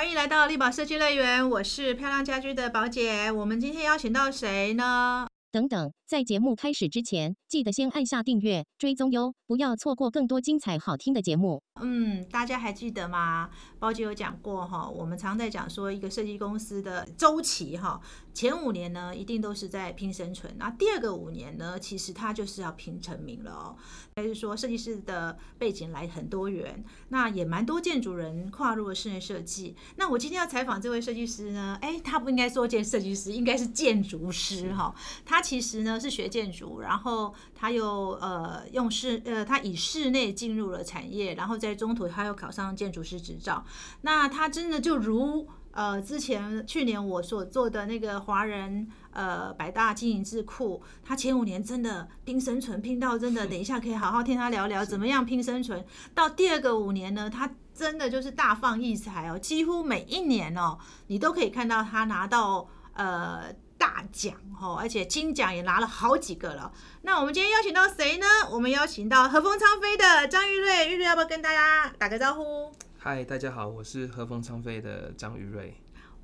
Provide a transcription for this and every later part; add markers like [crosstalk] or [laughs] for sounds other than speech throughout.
欢迎来到力宝设计乐园，我是漂亮家居的宝姐。我们今天邀请到谁呢？等等，在节目开始之前，记得先按下订阅、追踪哟，不要错过更多精彩好听的节目。嗯，大家还记得吗？包姐有讲过哈，我们常在讲说一个设计公司的周期哈，前五年呢一定都是在拼生存，那第二个五年呢，其实它就是要拼成名了哦。还是说设计师的背景来很多元，那也蛮多建筑人跨入了室内设计。那我今天要采访这位设计师呢，哎，他不应该说建设计师，应该是建筑师哈。他其实呢是学建筑，然后他又呃用室呃他以室内进入了产业，然后在中途他又考上建筑师执照。那他真的就如呃之前去年我所做的那个华人呃百大经营智库，他前五年真的拼生存拼到真的，等一下可以好好听他聊聊怎么样拼生存。到第二个五年呢，他真的就是大放异彩哦，几乎每一年哦，你都可以看到他拿到呃。大奖哦，而且金奖也拿了好几个了。那我们今天邀请到谁呢？我们邀请到和风昌飞的张玉瑞，玉瑞要不要跟大家打个招呼？嗨，大家好，我是和风昌飞的张玉瑞。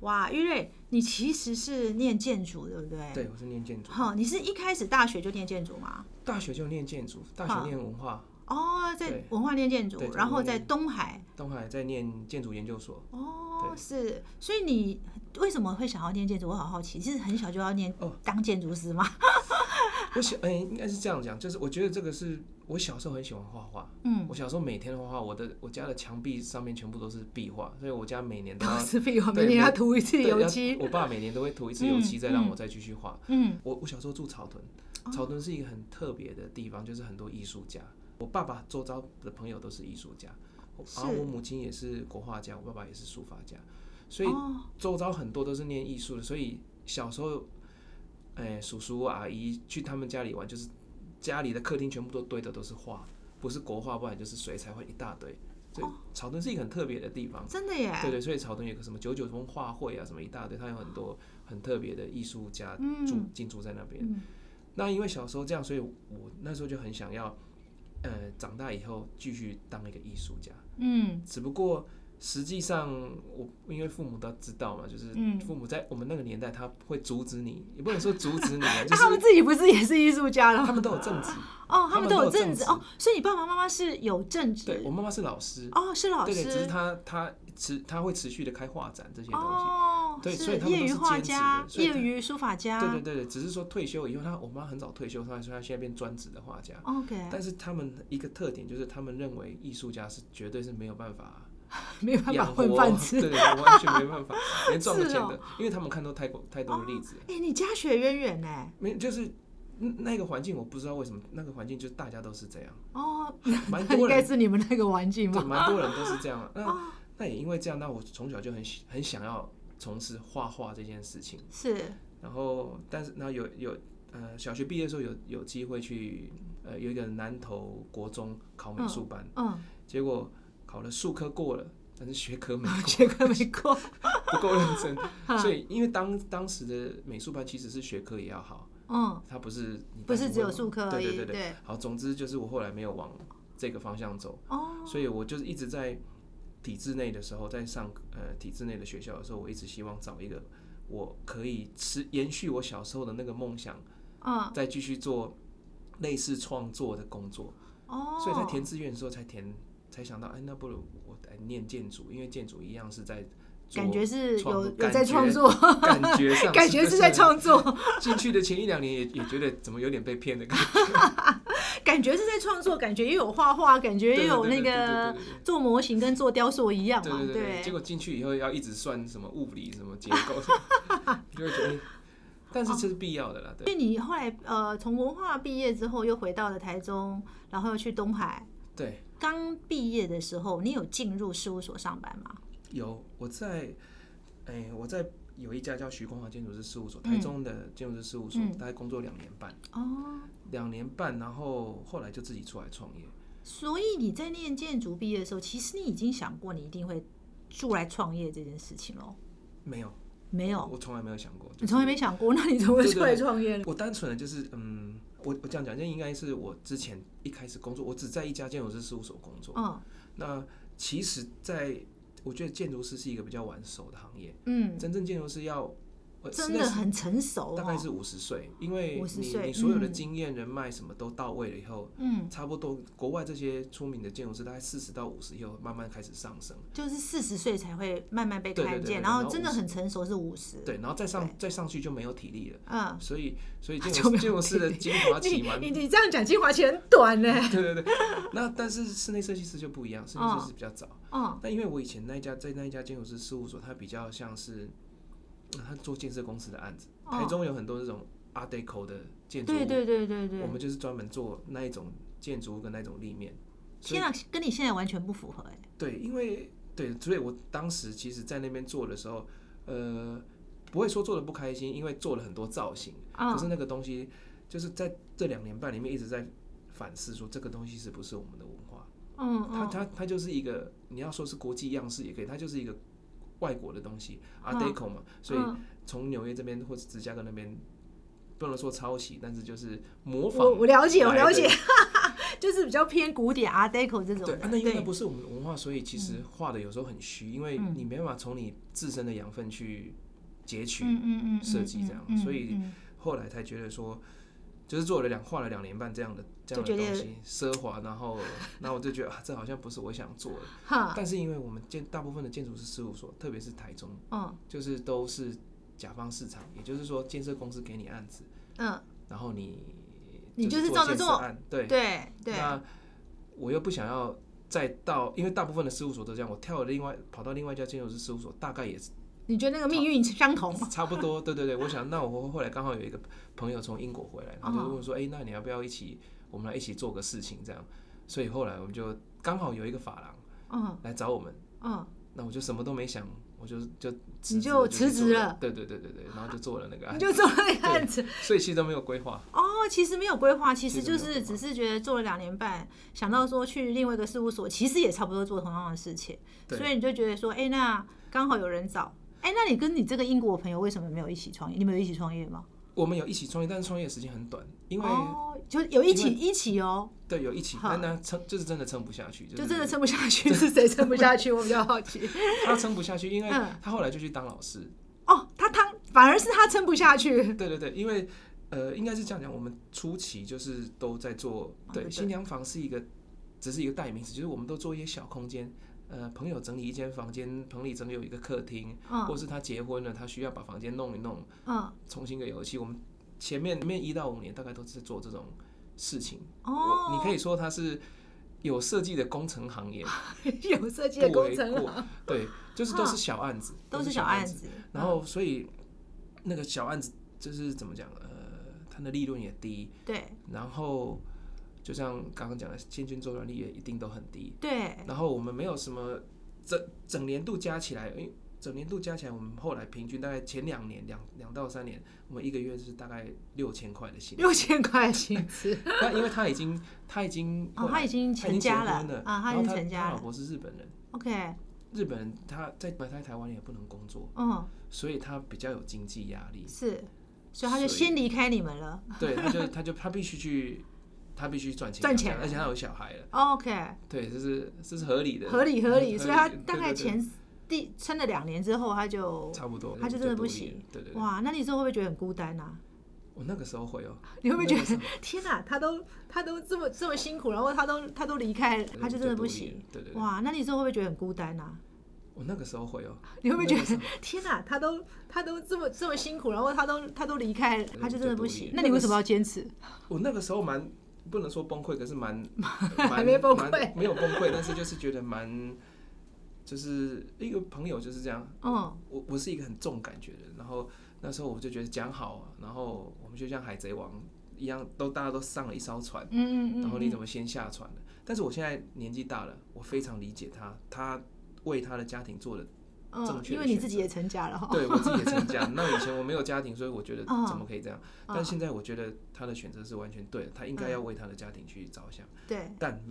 哇，玉瑞，你其实是念建筑，对不对？对，我是念建筑。哦，你是一开始大学就念建筑吗？大学就念建筑，大学念文化。哦，在文化念建筑，然后在东海。东海在念建筑研究所。哦，是，所以你为什么会想要念建筑？我好好奇，其实很小就要念哦，当建筑师吗？[laughs] 我小哎，应该是这样讲，就是我觉得这个是我小时候很喜欢画画。嗯，我小时候每天画画，我的我家的墙壁上面全部都是壁画，所以我家每年都是壁画，每年要涂一次油漆。我爸每年都会涂一次油漆，再让我再继续画。嗯，我我小时候住草屯，草屯是一个很特别的地方，就是很多艺术家。我爸爸周遭的朋友都是艺术家，然后我母亲也是国画家，我爸爸也是书法家，所以周遭很多都是念艺术的。所以小时候，哎，叔叔阿姨去他们家里玩，就是家里的客厅全部都堆的都是画，不是国画，不然就是水彩画一大堆。所以草屯是一个很特别的地方，真的耶。对对，所以草屯有个什么九九峰画会啊，什么一大堆，它有很多很特别的艺术家住进驻在那边。那因为小时候这样，所以我那时候就很想要。呃，长大以后继续当一个艺术家，嗯，只不过实际上我因为父母都知道嘛，就是父母在我们那个年代他会阻止你，也不能说阻止你，[laughs] 就是他们自己不是也是艺术家了？他们都有正职哦，他们都有正职哦，所以你爸爸妈妈是有正职？对我妈妈是老师哦，是老师，对对，只是他他持他会持续的开画展这些东西。对，所以他们都是画家，业余书法家。对对对对，只是说退休以后，他我妈很早退休，所以他现在变专职的画家。OK。但是他们一个特点就是，他们认为艺术家是绝对是没有办法，[laughs] 没有办法混饭吃，[laughs] 对对，完全没办法，[laughs] 连赚钱的，因为他们看到太多太多的例子。哎，你家学渊源呢？没，就是那个环境，我不知道为什么那个环境就是大家都是这样。哦，蛮多人应该是你们那个环境吧？蛮多人都是这样。那那也因为这样，那我从小就很很想要。从事画画这件事情。是，然后但是然后有有呃小学毕业的时候有有机会去呃有一个南投国中考美术班，嗯，结果考了数科过了，但是学科没过，[laughs] 学科没过，[laughs] 不够认真，[laughs] 所以因为当当时的美术班其实是学科也要好，嗯，它不是不是只有数科对对对对，好，总之就是我后来没有往这个方向走，哦，所以我就是一直在。体制内的时候，在上呃体制内的学校的时候，我一直希望找一个我可以持延续我小时候的那个梦想，嗯，再继续做类似创作的工作。哦，所以在填志愿的时候才填，才想到，哎，那不如我来念建筑，因为建筑一样是在。感觉是有有在创作，感觉上 [laughs] 感觉是在创作。进去的前一两年也也觉得怎么有点被骗的感觉，[laughs] 感觉是在创作，感觉又有画画，感觉又有那个做模型跟做雕塑一样嘛。对对对。结果进去以后要一直算什么物理什么结构，[laughs] 就会觉得，但是这是必要的啦。所以你后来呃从文化毕业之后又回到了台中，然后又去东海。对。刚毕业的时候，你有进入事务所上班吗？有我在，哎，我在有一家叫徐光华建筑师事务所，台中的建筑师事务所，大概工作两年半。哦，两年半，然后后来就自己出来创业。所以你在念建筑毕业的时候，其实你已经想过你一定会出来创业这件事情喽？没有，没有，我从来没有想过。你从来没想过？那你怎么会出来创业呢？我单纯的就是，嗯，我我这样讲，这应该是我之前一开始工作，我只在一家建筑师事务所工作。嗯，那其实，在我觉得建筑师是一个比较玩手的行业。嗯，真正建筑师要。真的很成熟，大概是五十岁，因为你你所有的经验、人脉什么都到位了以后，嗯，差不多国外这些出名的建筑师大概四十到五十以后慢慢开始上升，就是四十岁才会慢慢被看见，然后真的很成熟是五十，对，然后再上再上去就没有体力了，嗯，所以所以建筑建筑师的精华期嘛，你你这样讲精华期很短呢，对对对，那但是室内设计师就不一样，室内设计师比较早，嗯，但因为我以前那一家在那一家建筑师事务所，它比较像是。他做建设公司的案子，台中有很多这种 Art Deco 的建筑，对对对对对，我们就是专门做那一种建筑跟那种立面。天啊，跟你现在完全不符合哎。对，因为对，所以我当时其实在那边做的时候，呃，不会说做的不开心，因为做了很多造型，可是那个东西就是在这两年半里面一直在反思，说这个东西是不是我们的文化？嗯，它它它就是一个，你要说是国际样式也可以，它就是一个。外国的东西，Art Deco 嘛，所以从纽约这边或者芝加哥那边，不能说抄袭，但是就是模仿。我我了解，我了解，[laughs] 就是比较偏古典 [laughs] Art Deco 这种。对，那因为不是我们的文化，所以其实画的有时候很虚，因为你没办法从你自身的养分去截取设计这样，所以后来才觉得说。就是做了两画了两年半这样的这样的东西，奢华，然后，然后我就觉得啊，这好像不是我想做的。但是因为我们建大部分的建筑师事务所，特别是台中，嗯，就是都是甲方市场，也就是说建设公司给你案子，嗯，然后你你就是照着做，对对对。那我又不想要再到，因为大部分的事务所都这样，我跳了另外跑到另外一家建筑师事务所，大概也是。你觉得那个命运相同？差不多，对对对。我想，那我后来刚好有一个朋友从英国回来，他就问说：“哎，那你要不要一起，我们来一起做个事情？”这样，所以后来我们就刚好有一个法郎，嗯，来找我们，嗯，那我就什么都没想，我就就你就辞职了，对对对对对，然后就做了那个，你就做那个案子，所以其实都没有规划。哦，其实没有规划，其实就是只是觉得做了两年半，想到说去另外一个事务所，其实也差不多做同样的事情，所以你就觉得说：“哎，那刚好有人找。”哎，那你跟你这个英国朋友为什么没有一起创业？你们有一起创业吗？我们有一起创业，但是创业时间很短，因为就有一起一起哦。对，有一起，但呢撑就是真的撑不下去，就真的撑不下去。是谁撑不下去？我比较好奇。[laughs] 他撑不下去，因为他后来就去当老师。哦，他当反而是他撑不下去。对对对，因为呃，应该是这样讲，我们初期就是都在做，对，新娘房是一个只是一个代名词，就是我们都做一些小空间。呃，朋友整理一间房间，棚里整理有一个客厅，或是他结婚了，他需要把房间弄一弄，嗯，重新给油漆。我们前面面一到五年大概都是做这种事情。哦，你可以说他是有设计的工程行业，[laughs] 有设计的工程对，就是都是小案子，都是小案子。然后，所以那个小案子就是怎么讲？呃，它的利润也低。对。然后。就像刚刚讲的，千军周转率也一定都很低。对。然后我们没有什么整整年度加起来，因为整年度加起来，我们后来平均大概前两年两两到三年，我们一个月是大概六千块的薪。六千块薪资。[laughs] 那因为他已经他已经哦他已经成家了啊，他已经成家了。他老婆是日本人。OK。日本人他在在台湾也不能工作，嗯，所以他比较有经济压力。是，所以他就先离开你们了。对，他就他就他必须去。他必须赚钱，赚钱，而且他有小孩了。OK，对，这是这是合理的，合理合理。所以他大概前第撑了两年之后，他就差不多，他就真的不行。对对。哇，那你之后会不会觉得很孤单啊？我那个时候会哦。[laughs] 你会不会觉得 [laughs] 天哪，他都他都这么这么辛苦，然后他都他都离开，他就真的不行。对对。哇，那你之后会不会觉得很孤单啊？我那个时候会哦。[laughs] 你会不会觉得天哪，他都他都这么这么辛苦，然后他都他都离开，他就真的不行。那你为什么要坚持？我那个时候蛮。不能说崩溃，可是蛮 [laughs] 蛮没崩溃，没有崩溃，但是就是觉得蛮，就是一个朋友就是这样。嗯，我我是一个很重感觉的人，然后那时候我就觉得讲好，然后我们就像海贼王一样，都大家都上了一艘船，嗯嗯然后你怎么先下船的？但是我现在年纪大了，我非常理解他，他为他的家庭做的。正确，因为你自己也成家了哈。对我自己也成家，那以前我没有家庭，所以我觉得怎么可以这样？但现在我觉得他的选择是完全对的，他应该要为他的家庭去着想。对。但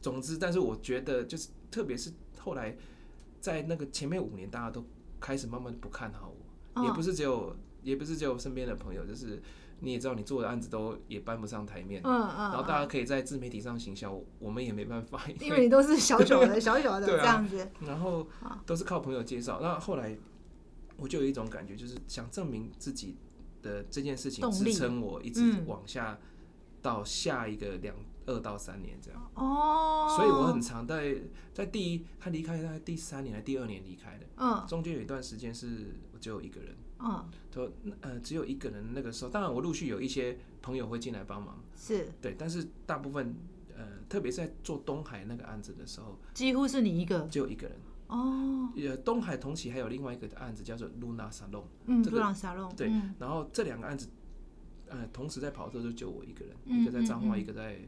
总之，但是我觉得就是，特别是后来在那个前面五年，大家都开始慢慢不看好我，也不是只有，也不是只有身边的朋友，就是你也知道，你做的案子都也搬不上台面，嗯嗯，然后大家可以在自媒体上行销，我们也没办法，因为你都是小小的、小小的这样子，然后都是靠朋友介绍。那后来我就有一种感觉，就是想证明自己的这件事情，支撑我一直往下到下一个两。二到三年这样哦，所以我很常在在第一他离开大概第三年还是第二年离开的，嗯，中间有一段时间是我只有一个人，嗯，说呃只有一个人那个时候，当然我陆续有一些朋友会进来帮忙，是。对，但是大部分呃特别在做东海那个案子的时候，几乎是你一个，只有一个人。哦，呃东海同期还有另外一个案子叫做 Luna Salon，嗯，Luna Salon，对，然后这两个案子呃同时在跑的时候就只有我一个人，一个在彰化，一个在。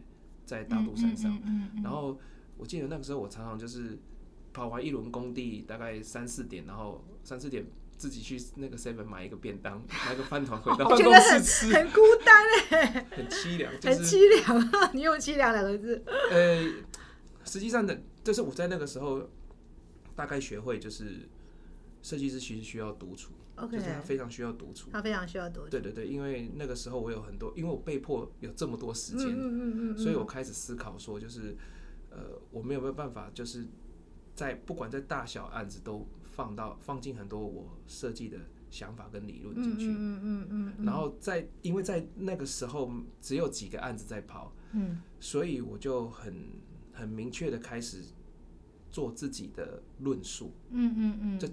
在大肚山上，嗯。然后我记得那个时候我常常就是跑完一轮工地，大概三四点，然后三四点自己去那个 seven 买一个便当，[laughs] 买个饭团回到办公室吃，很孤单哎，很凄凉，[laughs] 很凄凉啊！[laughs] 你用凄凉两个字。呃，实际上的，就是我在那个时候大概学会，就是设计师其实需要独处。就是他非常需要独处，他非常需要独处。对对对，因为那个时候我有很多，因为我被迫有这么多时间，嗯嗯嗯所以我开始思考说，就是呃，我们有没有办法，就是在不管在大小案子都放到放进很多我设计的想法跟理论进去，嗯嗯嗯嗯。然后在因为在那个时候只有几个案子在跑，嗯，所以我就很很明确的开始做自己的论述，嗯嗯嗯，这。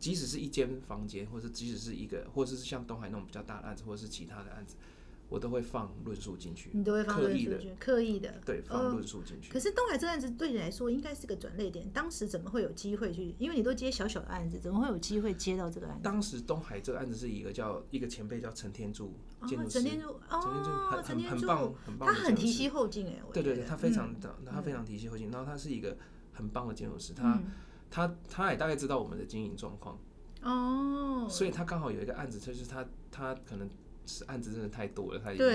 即使是一间房间，或者即使是一个，或者是像东海那种比较大的案子，或者是其他的案子，我都会放论述进去。你都会放论述进去，刻意的。对，放论述进去。可是东海这案子对你来说应该是个转捩点。当时怎么会有机会去？因为你都接小小的案子，怎么会有机会接到这个案子？当时东海这个案子是一个叫一个前辈叫陈天柱建筑师，陈天柱哦，陈天柱很很棒，很棒。他很提携后进哎，对对对，他非常的，他非常提携后进。然后他是一个很棒的建筑师，他他他也大概知道我们的经营状况。哦，所以他刚好有一个案子，就是他他可能是案子真的太多了，他已经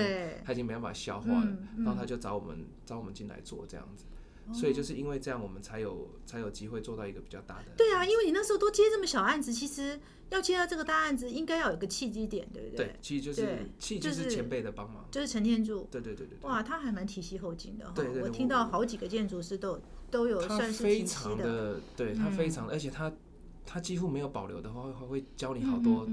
他已经没办法消化了，然后他就找我们找我们进来做这样子，所以就是因为这样，我们才有才有机会做到一个比较大的。对啊，因为你那时候都接这么小案子，其实要接到这个大案子，应该要有个契机点，对不对？对，其实就是契机是前辈的帮忙，就是陈天柱。对对对对。哇，他还蛮体系后进的。对对，我听到好几个建筑师都都有算是非常的，对他非常，而且他。他几乎没有保留的话，会会教你好多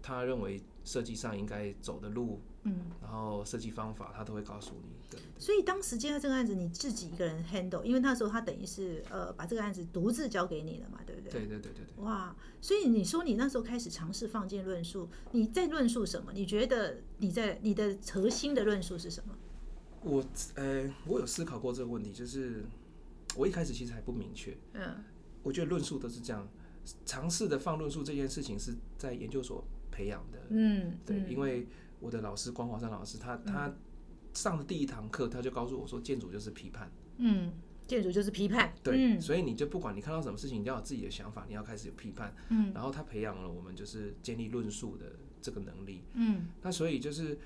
他认为设计上应该走的路，嗯，然后设计方法他都会告诉你。对。所以当时接到这个案子，你自己一个人 handle，因为那时候他等于是呃把这个案子独自交给你了嘛，对不对？对对对对对。哇，所以你说你那时候开始尝试放进论述，你在论述什么？你觉得你在你的核心的论述是什么？我呃，我有思考过这个问题，就是我一开始其实还不明确。嗯。我觉得论述都是这样。尝试的放论述这件事情是在研究所培养的，嗯，对，因为我的老师关华山老师，他他上的第一堂课，他就告诉我说，建筑就是批判，嗯，建筑就是批判，对，所以你就不管你看到什么事情，你要有自己的想法，你要开始有批判，嗯，然后他培养了我们就是建立论述的这个能力，嗯，那所以就是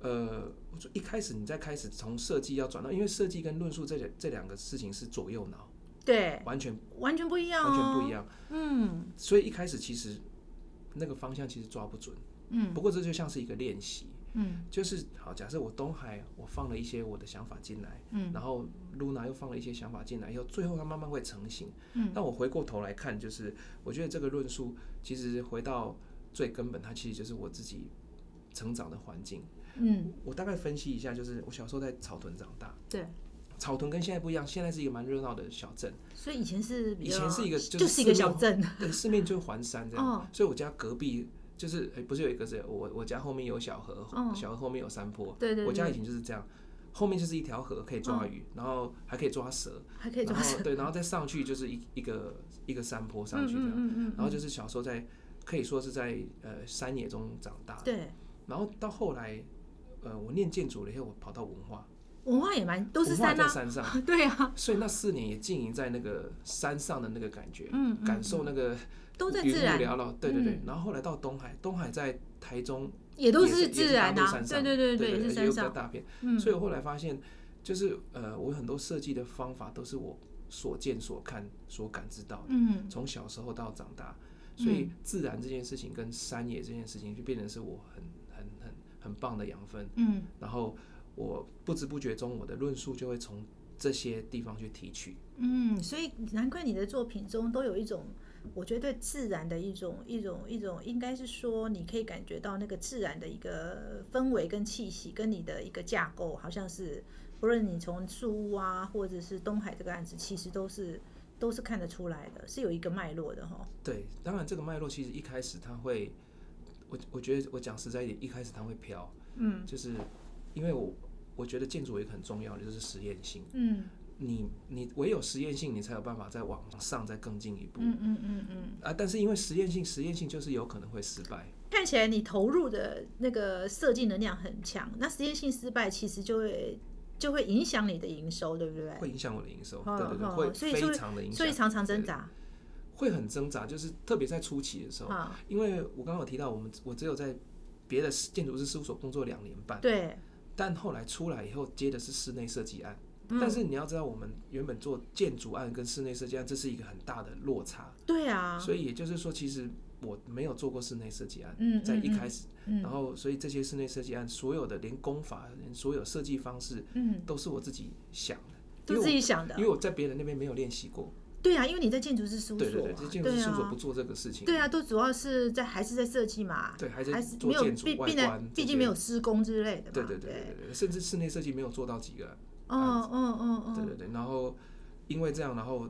呃，我说一开始你在开始从设计要转到，因为设计跟论述这两这两个事情是左右脑。对，完全完全不一样，完全不一样。嗯，所以一开始其实那个方向其实抓不准。嗯，不过这就像是一个练习。嗯，就是好，假设我东海我放了一些我的想法进来，嗯，然后露娜又放了一些想法进来，以后最后它慢慢会成型。嗯，那我回过头来看，就是我觉得这个论述其实回到最根本，它其实就是我自己成长的环境。嗯，我大概分析一下，就是我小时候在草屯长大。对。草屯跟现在不一样，现在是一个蛮热闹的小镇。所以以前是以前是一个就是一个小镇，对，四面就环山这样。所以我家隔壁就是哎，不是有一个是，我我家后面有小河，小河后面有山坡。对对。我家以前就是这样，后面就是一条河可以抓鱼，然后还可以抓蛇，还可以抓蛇。对，然后再上去就是一一个一个山坡上去这样。然后就是小时候在可以说是在呃山野中长大。对。然后到后来，呃，我念建筑了以后，我跑到文化。文化也蛮都是山在山上，[laughs] 对啊，所以那四年也经营在那个山上的那个感觉，嗯，感受那个都在自然，对对对。然后后来到东海，东海在台中也都是自然的，对对对对，是山上。大片。所以我后来发现，就是呃，我很多设计的方法都是我所见所看所感知到的，嗯，从小时候到长大，所以自然这件事情跟山野这件事情就变成是我很很很很棒的养分。嗯，然后我不知不觉中，我的论述就会从这些地方去提取。嗯，所以难怪你的作品中都有一种。我觉得对自然的一种一种一种，应该是说，你可以感觉到那个自然的一个氛围跟气息，跟你的一个架构，好像是不论你从树屋啊，或者是东海这个案子，其实都是都是看得出来的，是有一个脉络的哈。对，当然这个脉络其实一开始它会，我我觉得我讲实在一点，一开始它会飘，嗯，就是因为我我觉得建筑一个很重要的就是实验性，嗯。你你唯有实验性，你才有办法再往上再更进一步。嗯嗯嗯嗯。啊，但是因为实验性，实验性就是有可能会失败。看起来你投入的那个设计能量很强，那实验性失败其实就会就会影响你的营收，对不对？会影响我的营收，对对对，会非常的影响，所以常常挣扎。会很挣扎，就是特别在初期的时候，因为我刚刚有提到，我们我只有在别的建筑师事务所工作两年半，对，但后来出来以后接的是室内设计案。但是你要知道，我们原本做建筑案跟室内设计案，这是一个很大的落差。对啊。所以也就是说，其实我没有做过室内设计案，在一开始，然后所以这些室内设计案，所有的连工法、连所有设计方式，嗯，都是我自己想的，都自己想的，因为我在别人那边没有练习过。对啊，因为你在建筑师事务所，对对对，建筑师事务所不做这个事情。对啊，都主要是在还是在设计嘛，对，还是没有毕毕竟毕竟没有施工之类的嘛。对对对对对，甚至室内设计没有做到几个。嗯嗯嗯嗯，对对对，然后因为这样，然后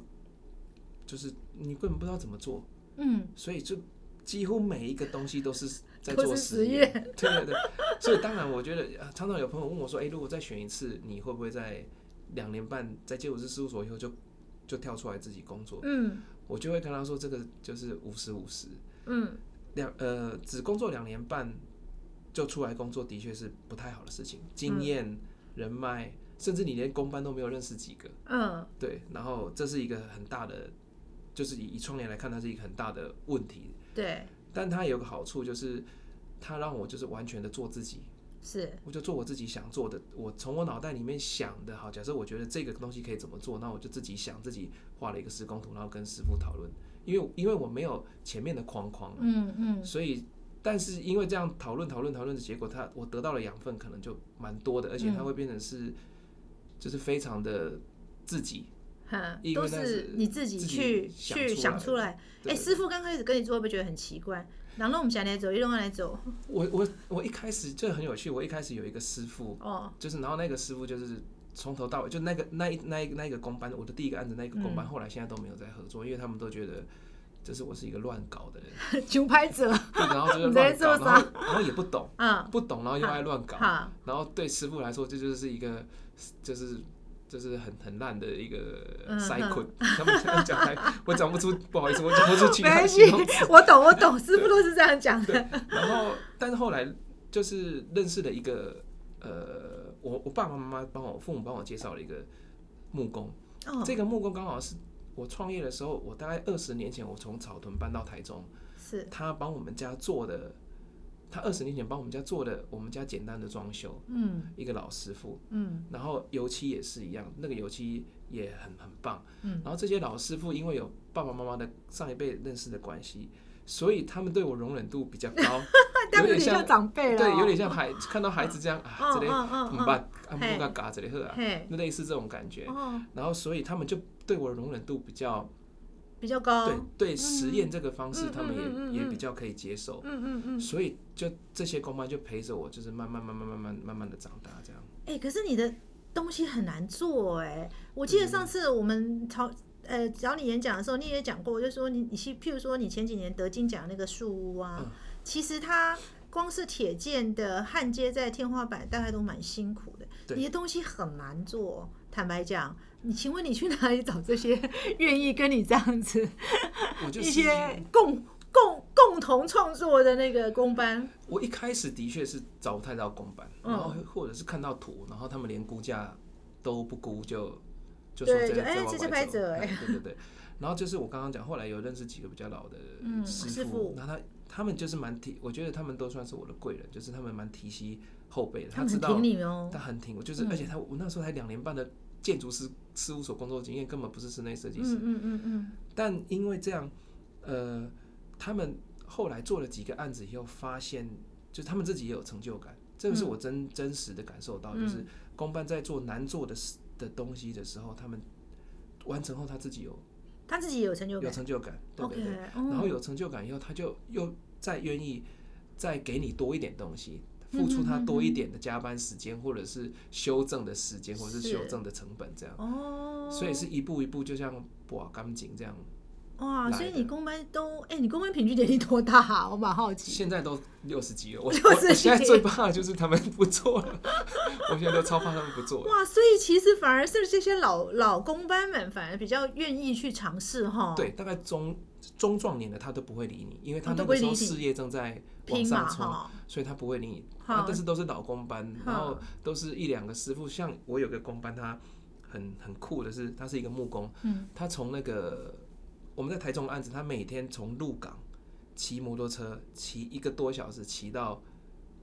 就是你根本不知道怎么做，嗯，所以就几乎每一个东西都是在做实验，对对对，所以当然我觉得常常有朋友问我说，哎，如果再选一次，你会不会在两年半在建筑师事务所以后就就跳出来自己工作？嗯，我就会跟他说，这个就是五十五十，嗯，两呃只工作两年半就出来工作，的确是不太好的事情，经验人脉。甚至你连公班都没有认识几个，嗯，对，然后这是一个很大的，就是以以窗帘来看，它是一个很大的问题，对。但它有个好处，就是它让我就是完全的做自己，是，我就做我自己想做的，我从我脑袋里面想的，好，假设我觉得这个东西可以怎么做，那我就自己想，自己画了一个施工图，然后跟师傅讨论，因为因为我没有前面的框框，嗯嗯，所以。但是因为这样讨论讨论讨论的结果，他我得到的养分可能就蛮多的，而且它会变成是。就是非常的自己，哈，都是你自己去去想出来。哎，师傅刚开始跟你做，会不会觉得很奇怪？然后我们想来走，一路来走。我我我一开始就很有趣，我一开始有一个师傅，哦，就是然后那个师傅就是从头到尾，就那个那一那一那一个工班，我的第一个案子那个工班，后来现在都没有在合作，因为他们都觉得。就是我是一个乱搞的人，[laughs] 九拍者，然后 [laughs] 就是乱搞，然后然后也不懂，嗯，不懂，然后又爱乱搞，然后对师傅来说，这就是一个，就是就是很很烂的一个塞捆。他们这样讲，[laughs] 我讲不出，不好意思，我讲不出其他形容我懂，我懂，师傅都是这样讲的。然后，但是后来就是认识了一个，呃，我我爸爸妈妈帮我父母帮我介绍了一个木工，这个木工刚好是。我创业的时候，我大概二十年前，我从草屯搬到台中，是他帮我们家做的。他二十年前帮我们家做的，我们家简单的装修，嗯，一个老师傅，嗯，然后油漆也是一样，那个油漆也很很棒，嗯，然后这些老师傅因为有爸爸妈妈的上一辈认识的关系，所以他们对我容忍度比较高，[laughs] 有点像长辈了，对，有点像孩看到孩子这样啊，这里怎么办？啊，不敢嘎这里喝啊，那类似这种感觉，然后所以他们就。对我的容忍度比较比较高，对对，实验这个方式他们也也比较可以接受，嗯嗯嗯，所以就这些公班就陪着我，就是慢慢慢慢慢慢慢慢的长大这样。哎，可是你的东西很难做哎，我记得上次我们找呃找你演讲的时候，你也讲过，就说你你去，譬如说你前几年得金奖那个树屋啊，其实它光是铁件的焊接在天花板，大概都蛮辛苦的，你的东西很难做，坦白讲。你请问你去哪里找这些 [laughs] 愿意跟你这样子一些共共共同创作的那个工班？我一开始的确是找不太到工班，然后或者是看到图，然后他们连估价都不估就就说这哎这是拍者哎对对对，然后就是我刚刚讲，后来有认识几个比较老的师傅，那他他们就是蛮提，我觉得他们都算是我的贵人，就是他们蛮提携后辈的，他知道你哦，他很挺我，就是而且他我那时候才两年半的。建筑师事务所工作经验根本不是室内设计师，嗯嗯嗯但因为这样，呃，他们后来做了几个案子以后，发现就他们自己也有成就感，这个是我真真实的感受到，就是公办在做难做的事的东西的时候，他们完成后他自己有他自己有成就感，有成就感，对对对。嗯然后有成就感以后，他就又再愿意再给你多一点东西，付出他多一点的加班时间，或者是修正的时间，或者是是修正的成本，这样。哦，所以是一步一步，就像拔钢筋这样。哇，所以你公班都，哎、你公班平均年龄多大、啊？我蛮好奇。现在都六十几了，我60 [laughs] 我我现在最怕的就是他们不做了，我现在都超怕他们不做了。[laughs] 哇，所以其实反而是这些老老公班们反而比较愿意去尝试哈。对，，大概中中壮年的他都不会理你，因为他哦那个时候事业正在往上冲，所以他不会理你。啊但是都是老公班，然后都是一两个师傅。像我有个工班，他很很酷的是，他是一个木工，嗯，他从那个我们在台中的案子，他每天从鹿港骑摩托车骑一个多小时骑到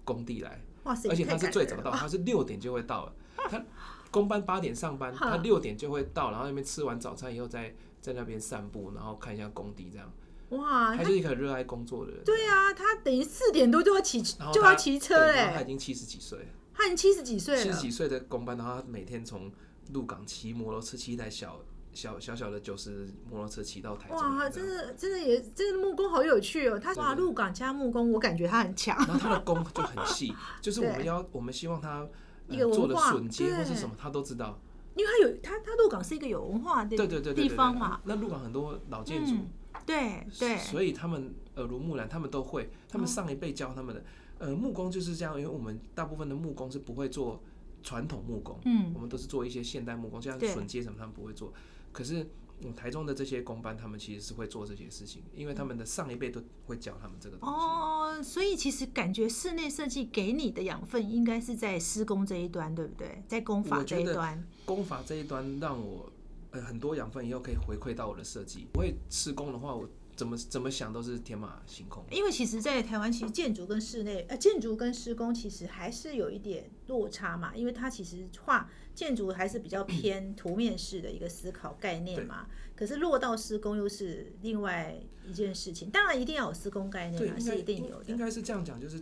工地来，哇塞，而且他是最早到，他是六点就会到了。他工班八点上班，[laughs] 他六点就会到，然后那边吃完早餐以后再在那边散步，然后看一下工地这样。哇，他是一个很热爱工作的人。对啊，他等于四点多就要骑就要骑车嘞他已，经七十几岁了，他已经七十几岁了七十。几岁的工班，然后他每天从鹿港骑摩托车，骑一台小小小小的九十摩托车骑到台中哇。真的真的也，真的木工好有趣哦。他哇，鹿港加木工，我感觉他很强。然后他的工就很细，[laughs] 就是我们要我们希望他、一个呃、做的榫接或是什么，他都知道。因为他有他他鹿港是一个有文化的对对对地方嘛，那鹿港很多老建筑，嗯，对对，所以他们耳濡目染，他们都会。他们哦上一辈教他们的，呃，木工就是这样，因为我们大部分的木工是不会做传统木工，嗯我们都是做一些现代木工，像对榫接什么他们不会做。可是嗯台中的这些工班，他们其实是会做这些事情，因为他们的上一辈都会教他们这个东西。哦，所以其实感觉室内设计给你的养分应该是在施工这一端，对不对？在工法这一端，工法这一端让我呃很多养分以后可以回馈到我的设计。我会施工的话，我怎么怎么想都是天马行空。因为其实，在台湾，其实建筑跟室内呃建筑跟施工其实还是有一点落差嘛，因为它其实画建筑还是比较偏图面式的一个思考概念嘛，可是落到施工又是另外一件事情。当然，一定要有施工概，念啊，是一定有的。应该是这样讲，就是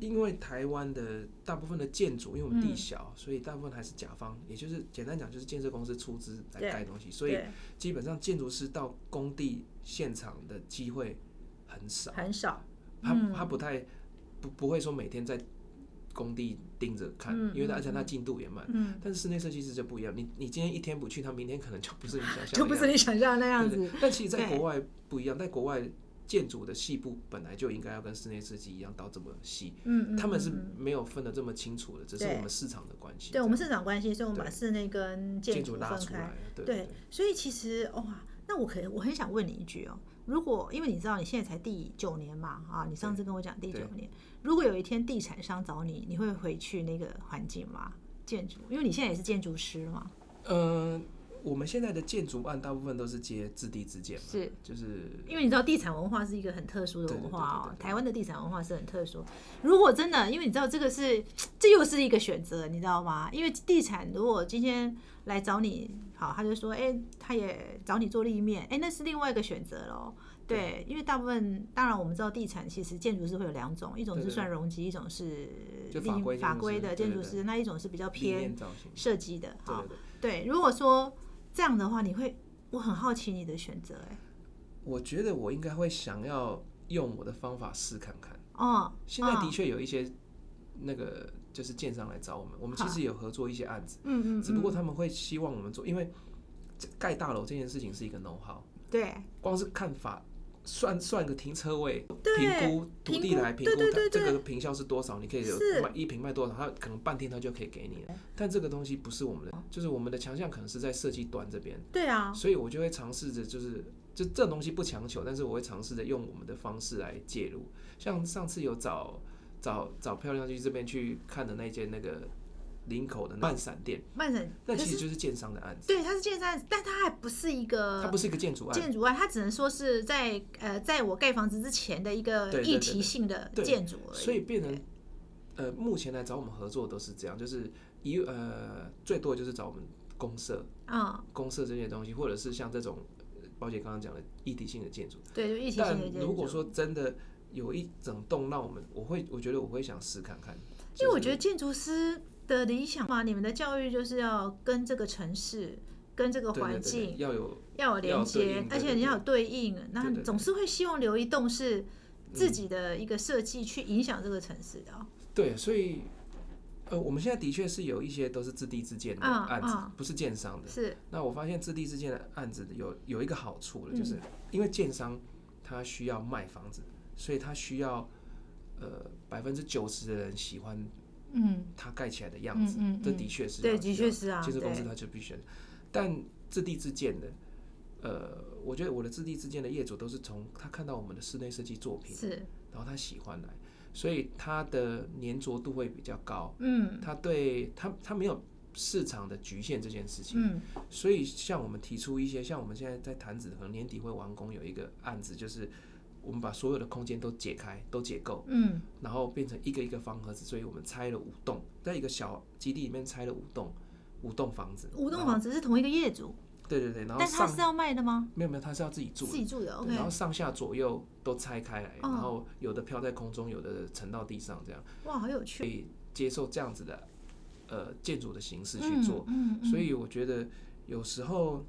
因为台湾的大部分的建筑，因为我们地小，所以大部分还是甲方，也就是简单讲，就是建设公司出资来盖东西，所以，基本上建筑师到工地现场的机会很少，很少。他嗯。他不太不不会说每天在工地盯着看，嗯因为他嗯而且他进度也慢。嗯，但是室内设计师就不一样，你你今天一天不去，他明天可能就不是你想象就不是你想象的那样子。但其实，在国外不一样，在国外建筑的细部本来就应该要跟室内设计一样到这么细，嗯嗯，他们是没有分的这么清楚的，只是我们市场的关系。对我们市场关系，所以我们把室内跟建筑拉出来。对，所以其实哇，那我可以，我很想问你一句哦，如果因为你知道你现在才第九年嘛，啊，你上次跟我讲第九年，如果有一天地产商找你，你会回去那个环境吗？建筑，因为你现在也是建筑师嘛，嗯、我们现在的建筑案大部分都是接自地自建嘛，是就是因为你知道地产文化是一个很特殊的文化哦台湾的地产文化是很特殊。如果真的，因为你知道这个是，这又是一个选择，你知道吗？因为地产如果今天来找你，好，他就说，哎、他也找你做立面，哎、那是另外一个选择喽。对，因为大部分当然我们知道地产其实建筑师会有两种，一种是算容积，一种是法法规的建筑师，那一种是比较偏。设计的。好对对，对，对，如果说这样的话，你会，我很好奇你的选择、哎，我觉得我应该会想要用我的方法试看看。哦，现在的哦。确有一些那个就是建商来找我们，我们其实有合作一些案子，嗯嗯，只不过嗯他们会希望我们做，因为这盖大楼这件事情是一个 know how，对。光是看法算算个停车位，评估土地来评估它这个平效是多少，你可以卖一平卖多少，它可能半天它就可以给你了。但这个东西不是我们的，就是我们的强项可能是在设计端这边，对啊，所以我就会尝试着就是。就这东西不强求，但是我会尝试着用我们的方式来介入。像上次有找找找漂亮去这边去看的那间那个林口的慢闪店，慢闪，那其实就是建商的案子，对，它是建商案，但它还不是一个，它不是一个建筑案，建筑案，它只能说是在呃，在我盖房子之前的一个议题性的建筑而已。所以变成呃，目前来找我们合作都是这样，就是一呃最多就是找我们公社、嗯，公社这些东西，或者是像这种呃宝姐刚刚讲的议题性的建筑。对，就议题性的建筑。如果说真的有一整栋让我们，我会我觉得我会想试看看。因为我觉得建筑师的理想嘛，你们的教育就是要跟这个城市、跟这个环境要有要有连接，而且你要有对应，那总是会希望留一栋是自己的一个设计去影响这个城市的。对，所以。呃，我们现在的确是有一些都是自地自建的案子，不是建商的。是。那我发现自地自建的案子有有一个好处了，就是因为建商他需要卖房子，所以他需要呃百分之九十的人喜欢，嗯，他盖起来的样子。嗯这的确是。对，的确是啊。建设公司他就必须。但自地自建的，呃，我觉得我的自地自建的业主都是从他看到我们的室内设计作品，是，然后他喜欢来。所以他的粘着度会比较高，嗯，他对他他没有市场的局限这件事情，嗯，所以像我们提出一些，像我们现在在谈子，可能年底会完工，有一个案子就是我们把所有的空间都解开，都解构，嗯，然后变成一个一个方盒子，所以我们拆了五栋，在一个小基地里面拆了五栋，五栋房子，五栋房子是同一个业主。对对对，然后但他是要卖的吗？没有没有，他是要自己住，自己住的。然后上下左右都拆开来，然后有的飘在空中，有的沉到地上，这样。哇，好有趣！可以接受这样子的呃建筑的形式去做，所以我觉得有时候，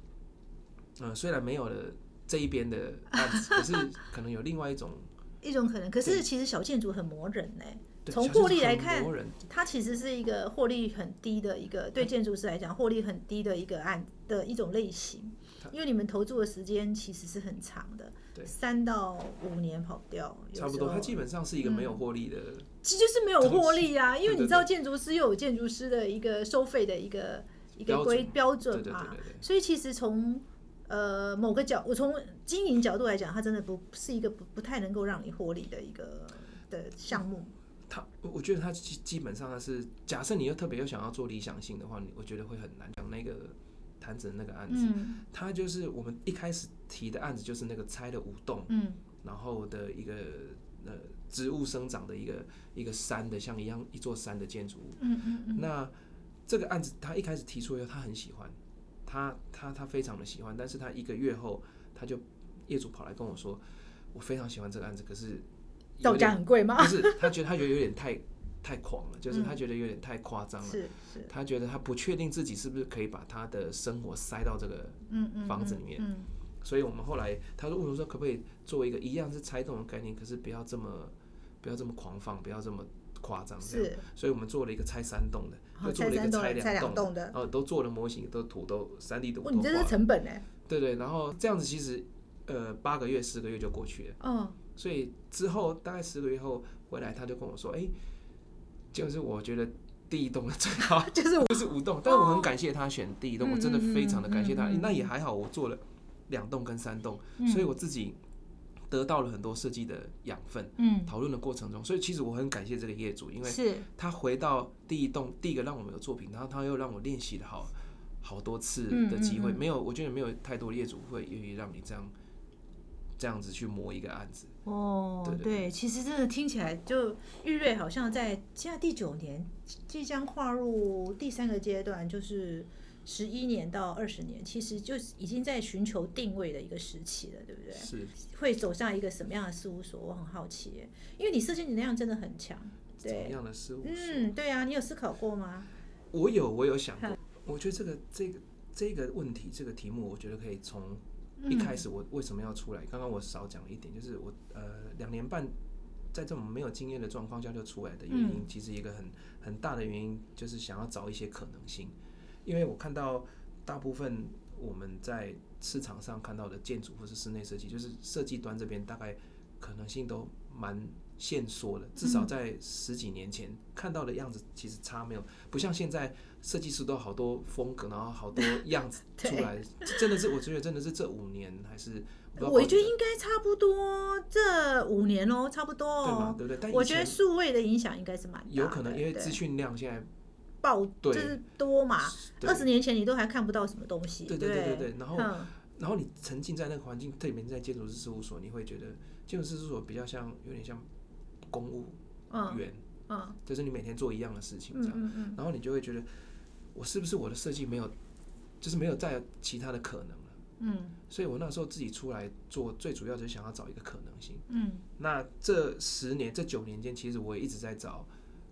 嗯，虽然没有了这一边的 [laughs] 案子，可是可能有另外一种 [laughs] 一种可能。可是其实小建筑很磨人呢。从获利来看，它其实是一个获利很低的一个，对建筑师来讲，获利很低的一个案的一种类型。因为你们投注的时间其实是很长的，三到五年跑不掉。差不多，它基本上是一个没有获利的，其实就是没有获利啊。因为你知道，建筑师又有建筑师的一个收费的一个一个规标准嘛，所以其实从呃某个角，我从经营角度来讲，它真的不是一个不不太能够让你获利的一个的项目。它，我觉得它基基本上它是假设你又特别又想要做理想性的话，你我觉得会很难讲那个坛子的那个案子。嗯，他就是我们一开始提的案子，就是那个拆了五栋，嗯，然后的一个呃植物生长的一个一个山的像一样一座山的建筑物。嗯嗯嗯。那这个案子他一开始提出以后，他很喜欢，他他他非常的喜欢，但是他一个月后他就业主跑来跟我说，我非常喜欢这个案子，可是。造价很贵吗？不是，他觉得他觉得有点太太狂了，就是他觉得有点太夸张了。是是，他觉得他不确定自己是不是可以把他的生活塞到这个房子里面。嗯，所以我们后来他说问我说可不可以做一个一样是拆动的概念，可是不要这么不要这么狂放，不要这么夸张。这样，所以我们做了一个拆三栋的，又做了一个拆两栋的，然后都做了模型，都土都三 D 图。你这是成本呢？对对，然后这样子其实呃八个月十个月就过去了。嗯。所以之后大概十个月后回来，他就跟我说：“哎，就是我觉得第一栋最好，[laughs] 就是就是五栋。但我很感谢他选第一栋，我真的非常的感谢他。那也还好，我做了两栋跟三栋，所以我自己得到了很多设计的养分。嗯，讨论的过程中，所以其实我很感谢这个业主，因为是他回到第一栋，第一个让我们有作品，然后他又让我练习了好好多次的机会。没有，我觉得没有太多业主会愿意让你这样。”这样子去磨一个案子哦，对，其实真的听起来就玉瑞好像在现在第九年，即将跨入第三个阶段，就是十一年到二十年，其实就已经在寻求定位的一个时期了，对不对？是会走向一个什么样的事务所？我很好奇，因为你设计能量真的很强，对什么样的事务所？嗯，对啊，你有思考过吗？我有，我有想过。我觉得这个这个这个问题，这个题目，我觉得可以从。一开始我为什么要出来？刚刚我少讲了一点，就是我呃两年半在这种没有经验的状况下就出来的原因，其实一个很很大的原因就是想要找一些可能性，因为我看到大部分我们在市场上看到的建筑或是室内设计，就是设计端这边大概可能性都蛮限缩的，至少在十几年前看到的样子其实差没有，不像现在。设计师都好多风格，然后好多 [laughs] 样子出来，真的是我觉得真的是这五年还是我觉得应该差不多这五年哦，差不多哦，对不对？但我觉得数位的影响应该是蛮有可能，因为资讯量现在爆就是多嘛。二十年前你都还看不到什么东西，对对对对对。然后然后你沉浸在那个环境，特别在建筑师事务所，你会觉得建筑师事务所比较像有点像公务员，嗯，就是你每天做一样的事情这样，然后你就会觉得。我是不是我的设计没有，就是没有再其他的可能了？嗯，所以我那时候自己出来做，最主要就是想要找一个可能性。嗯，那这十年、这九年间，其实我也一直在找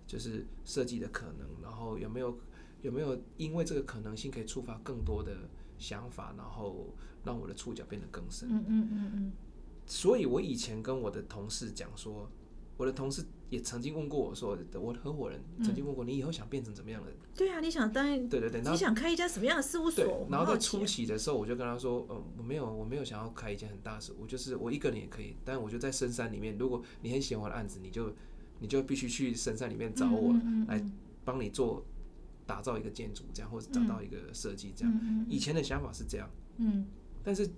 就是设计的可能，然后有没有有没有因为这个可能性可以触发更多的想法，然后让我的触角变得更深。嗯嗯嗯嗯。所以我以前跟我的同事讲说，我的同事也曾经问过我说，我的合伙人曾经问过你以后想变成怎么样的？对啊，你想当对对对，你想开一家什么样的事务所？然后在初期的时候，我就跟他说，嗯，我没有，我没有想要开一间很大的事，我就是我一个人也可以，但我就在深山里面，如果你很喜欢我的案子，你就你就必须去深山里面找我来帮你做打造一个建筑，这样或者找到一个设计这样。以前的想法是这样，嗯，但是。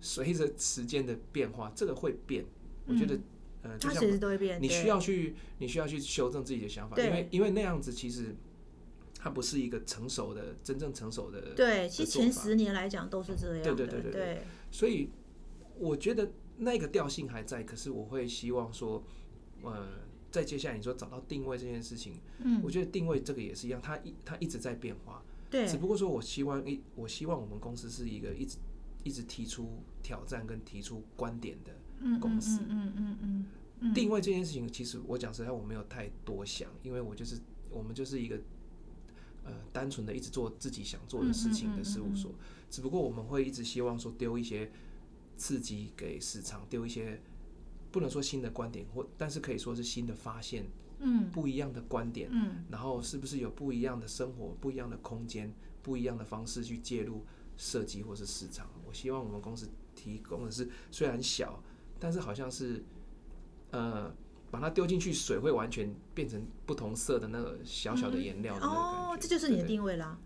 随着时间的变化，这个会变。我觉得，呃，它其实都会变。你需要去，你需要去修正自己的想法，因为因为那样子其实它不是一个成熟的、真正成熟的。对，其实前十年来讲都是这样。对对对对对。所以我觉得那个调性还在，可是我会希望说，呃，在接下来你说找到定位这件事情，嗯，我觉得定位这个也是一样，它一它一直在变化。对。只不过说我希望一，我希望我们公司是一个一直。一直提出挑战跟提出观点的公司，嗯嗯嗯嗯，定位这件事情，其实我讲实在，我没有太多想，因为我就是我们就是一个呃单纯的一直做自己想做的事情的事务所，只不过我们会一直希望说丢一些刺激给市场，丢一些不能说新的观点，或但是可以说是新的发现，嗯，不一样的观点，嗯，然后是不是有不一样的生活、不一样的空间、不一样的方式去介入。设计或是市场，我希望我们公司提供的是虽然小，但是好像是，呃，把它丢进去，水会完全变成不同色的那个小小的颜料哦，这就是你的定位啦。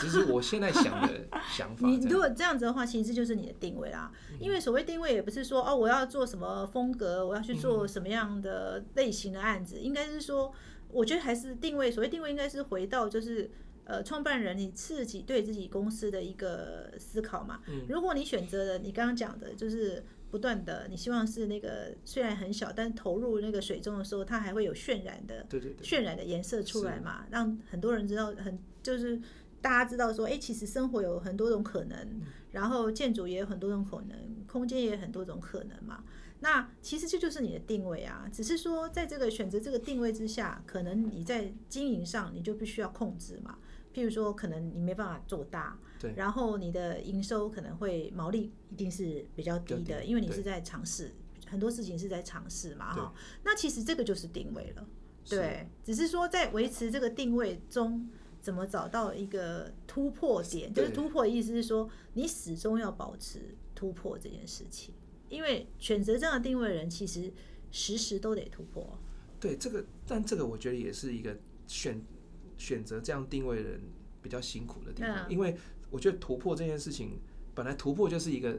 其实我现在想的想法，你如果这样子的话，其实就是你的定位啦。因为所谓定位，也不是说哦，我要做什么风格，我要去做什么样的类型的案子，应该是说，我觉得还是定位。所谓定位，应该是回到就是。呃，创办人你自己对自己公司的一个思考嘛？嗯，如果你选择了你刚刚讲的，就是不断的，你希望是那个虽然很小，但投入那个水中的时候，它还会有渲染的，对对对，渲染的颜色出来嘛，让很多人知道，很就是大家知道说，哎，其实生活有很多种可能，然后建筑也有很多种可能，空间也有很多种可能嘛。那其实这就是你的定位啊，只是说在这个选择这个定位之下，可能你在经营上你就必须要控制嘛。譬如说，可能你没办法做大，对，然后你的营收可能会毛利一定是比较低的，因为你是在尝试很多事情是在尝试嘛，哈。那其实这个就是定位了，对，只是说在维持这个定位中，怎么找到一个突破点？就是突破的意思是说，你始终要保持突破这件事情，因为选择这样的定位的人，其实时时都得突破。对，这个，但这个我觉得也是一个选。选择这样定位的人比较辛苦的地方，因为我觉得突破这件事情，本来突破就是一个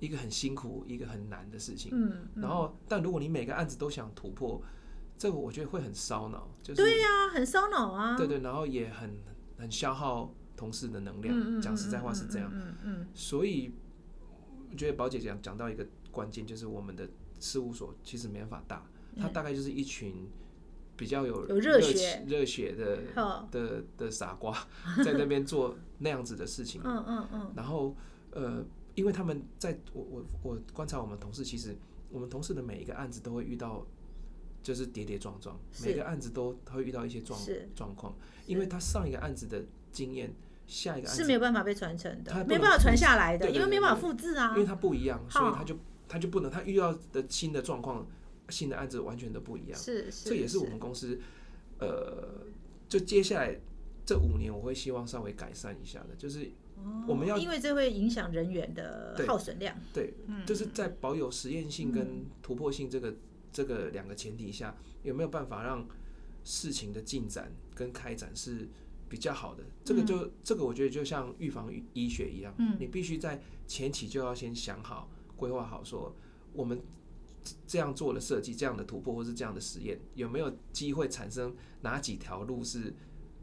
一个很辛苦、一个很难的事情。嗯，然后，但如果你每个案子都想突破，这个我觉得会很烧脑。就是对呀，很烧脑啊。对对，然后也很很消耗同事的能量。讲实在话是这样。嗯嗯。所以我觉得宝姐讲讲到一个关键，就是我们的事务所其实没法大，它大概就是一群。比较有热血热血的的的傻瓜 [laughs] 在那边做那样子的事情，嗯嗯嗯，然后呃，因为他们在我我我观察我们同事，其实我们同事的每一个案子都会遇到，就是跌跌撞撞，每个案子都会遇到一些状状况，因为他上一个案子的经验，下一个案子是没有办法被传承的，没办法传下来的，因为没办法复制啊，因为它不一样，所以他就他就不能，他遇到的新的状况。新的案子完全都不一样，是，这也是我们公司，呃，就接下来这五年我会希望稍微改善一下的，就是我们要，因为这会影响人员的耗损量，对，就是在保有实验性跟突破性这个这个两个前提下，有没有办法让事情的进展跟开展是比较好的？这个就这个我觉得就像预防医学一样，嗯，你必须在前期就要先想好、规划好，说我们。这样做的设计，这样的突破，或是这样的实验，有没有机会产生哪几条路是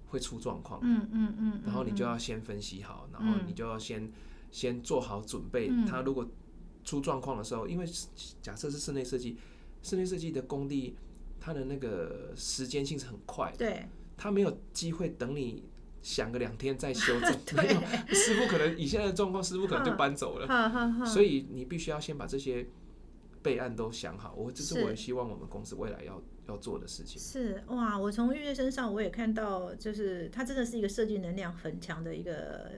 会出状况？嗯嗯嗯。然后你就要先分析好，然后你就要先先做好准备。它如果出状况的时候，因为假设是室内设计，室内设计的工地，它的那个时间性是很快的。对。它没有机会等你想个两天再修正。[laughs] 没有，师傅可能以现在的状况，师傅可能就搬走了。所以你必须要先把这些。备案都想好，我这是我也希望我们公司未来要要做的事情。是哇，我从玉月身上我也看到，就是他真的是一个设计能量很强的一个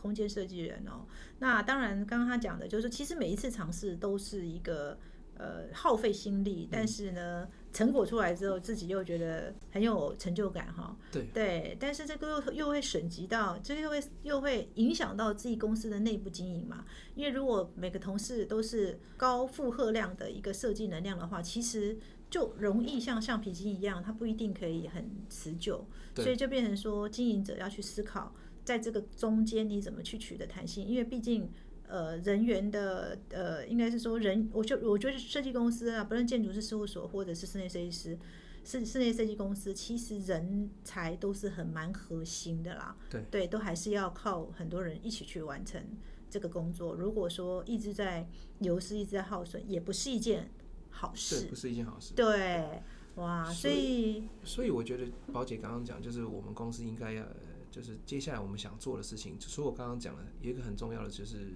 空间设计人哦。那当然，刚刚他讲的就是，其实每一次尝试都是一个呃耗费心力，但是呢。成果出来之后，自己又觉得很有成就感哈。对对，但是这个又又会省级到，这个又会又会影响到自己公司的内部经营嘛。因为如果每个同事都是高负荷量的一个设计能量的话，其实就容易像橡皮筋一样，它不一定可以很持久。所以就变成说，经营者要去思考，在这个中间你怎么去取得弹性，因为毕竟。呃，人员的呃，应该是说人，我就我觉得设计公司啊，不论建筑师事务所或者是室内设计师，室室内设计公司，其实人才都是很蛮核心的啦。对对，都还是要靠很多人一起去完成这个工作。如果说一直在流失，一直在耗损，也不是一件好事。不是一件好事。对，哇，所以所以我觉得宝姐刚刚讲，就是我们公司应该要，就是接下来我们想做的事情，除了我刚刚讲的，有一个很重要的就是。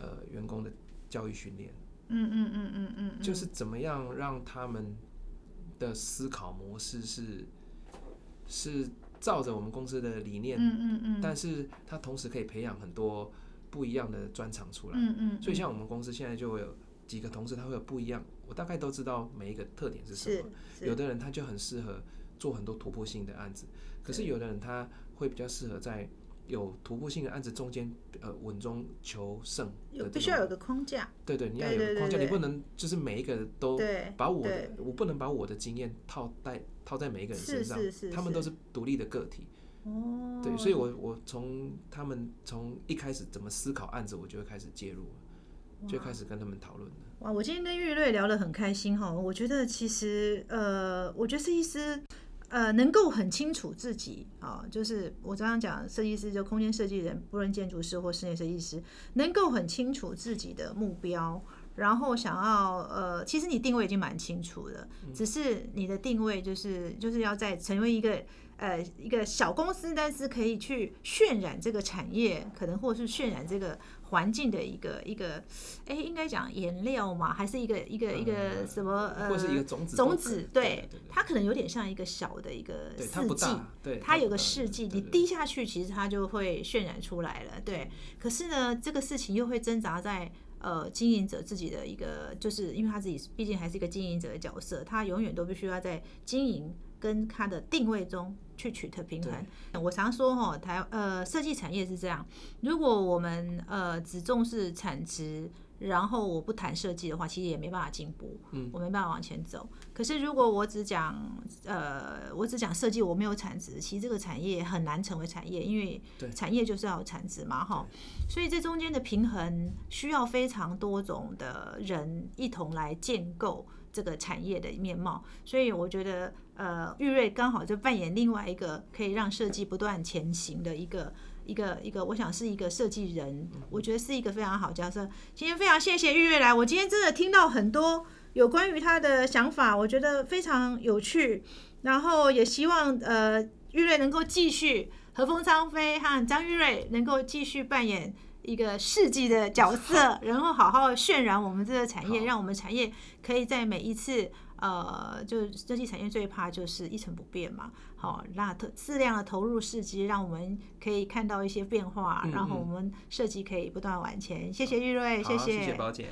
呃，员工的教育训练，嗯嗯嗯嗯嗯，就是怎么样让他们的思考模式是是照着我们公司的理念，嗯嗯嗯，但是他同时可以培养很多不一样的专长出来，嗯嗯，所以像我们公司现在就会有几个同事，他会有不一样，我大概都知道每一个特点是什么，有的人他就很适合做很多突破性的案子，可是有的人他会比较适合在。有突破性的案子，中间呃稳中求胜，有必须要有个框架。对对，你要有个框架，你不能就是每一个都把我的，我不能把我的经验套在套在每一个人身上，他们都是独立的个体。哦，对，所以我我从他们从一开始怎么思考案子，我就会开始介入，就开始跟他们讨论了。哇，我今天跟玉瑞聊得很开心哈，我觉得其实呃，我觉得设计师。呃，能够很清楚自己啊，就是我刚刚讲，设计师就空间设计人，不论建筑师或室内设计师，能够很清楚自己的目标，然后想要呃，其实你定位已经蛮清楚的，只是你的定位就是就是要在成为一个呃一个小公司，但是可以去渲染这个产业，可能或是渲染这个。环境的一个一个，哎，应该讲颜料嘛，还是一个一个一个什么呃，或是一个种子种子，对，它可能有点像一个小的一个四季，对，它有个四季，你滴下去，其实它就会渲染出来了，对。可是呢，这个事情又会挣扎在呃经营者自己的一个，就是因为他自己毕竟还是一个经营者的角色，他永远都必须要在经营。跟他的定位中去取得平衡。我常说哈，台呃设计产业是这样，如果我们呃只重视产值，然后我不谈设计的话，其实也没办法进步，嗯，我没办法往前走。可是如果我只讲呃我只讲设计，我没有产值，其实这个产业很难成为产业，因为产业就是要有产值嘛，哈。所以这中间的平衡需要非常多种的人一同来建构。这个产业的面貌，所以我觉得，呃，玉瑞刚好就扮演另外一个可以让设计不断前行的一个一个一个，我想是一个设计人，我觉得是一个非常好角色。今天非常谢谢玉瑞来，我今天真的听到很多有关于他的想法，我觉得非常有趣。然后也希望呃玉瑞能够继续和风张飞和张玉瑞能够继续扮演。一个世纪的角色，[laughs] 然后好好渲染我们这个产业，让我们产业可以在每一次，呃，就设计产业最怕就是一成不变嘛。好，那特适量的投入试机，让我们可以看到一些变化，然后我们设计可以不断往前。谢谢玉瑞，谢谢，谢谢宝姐。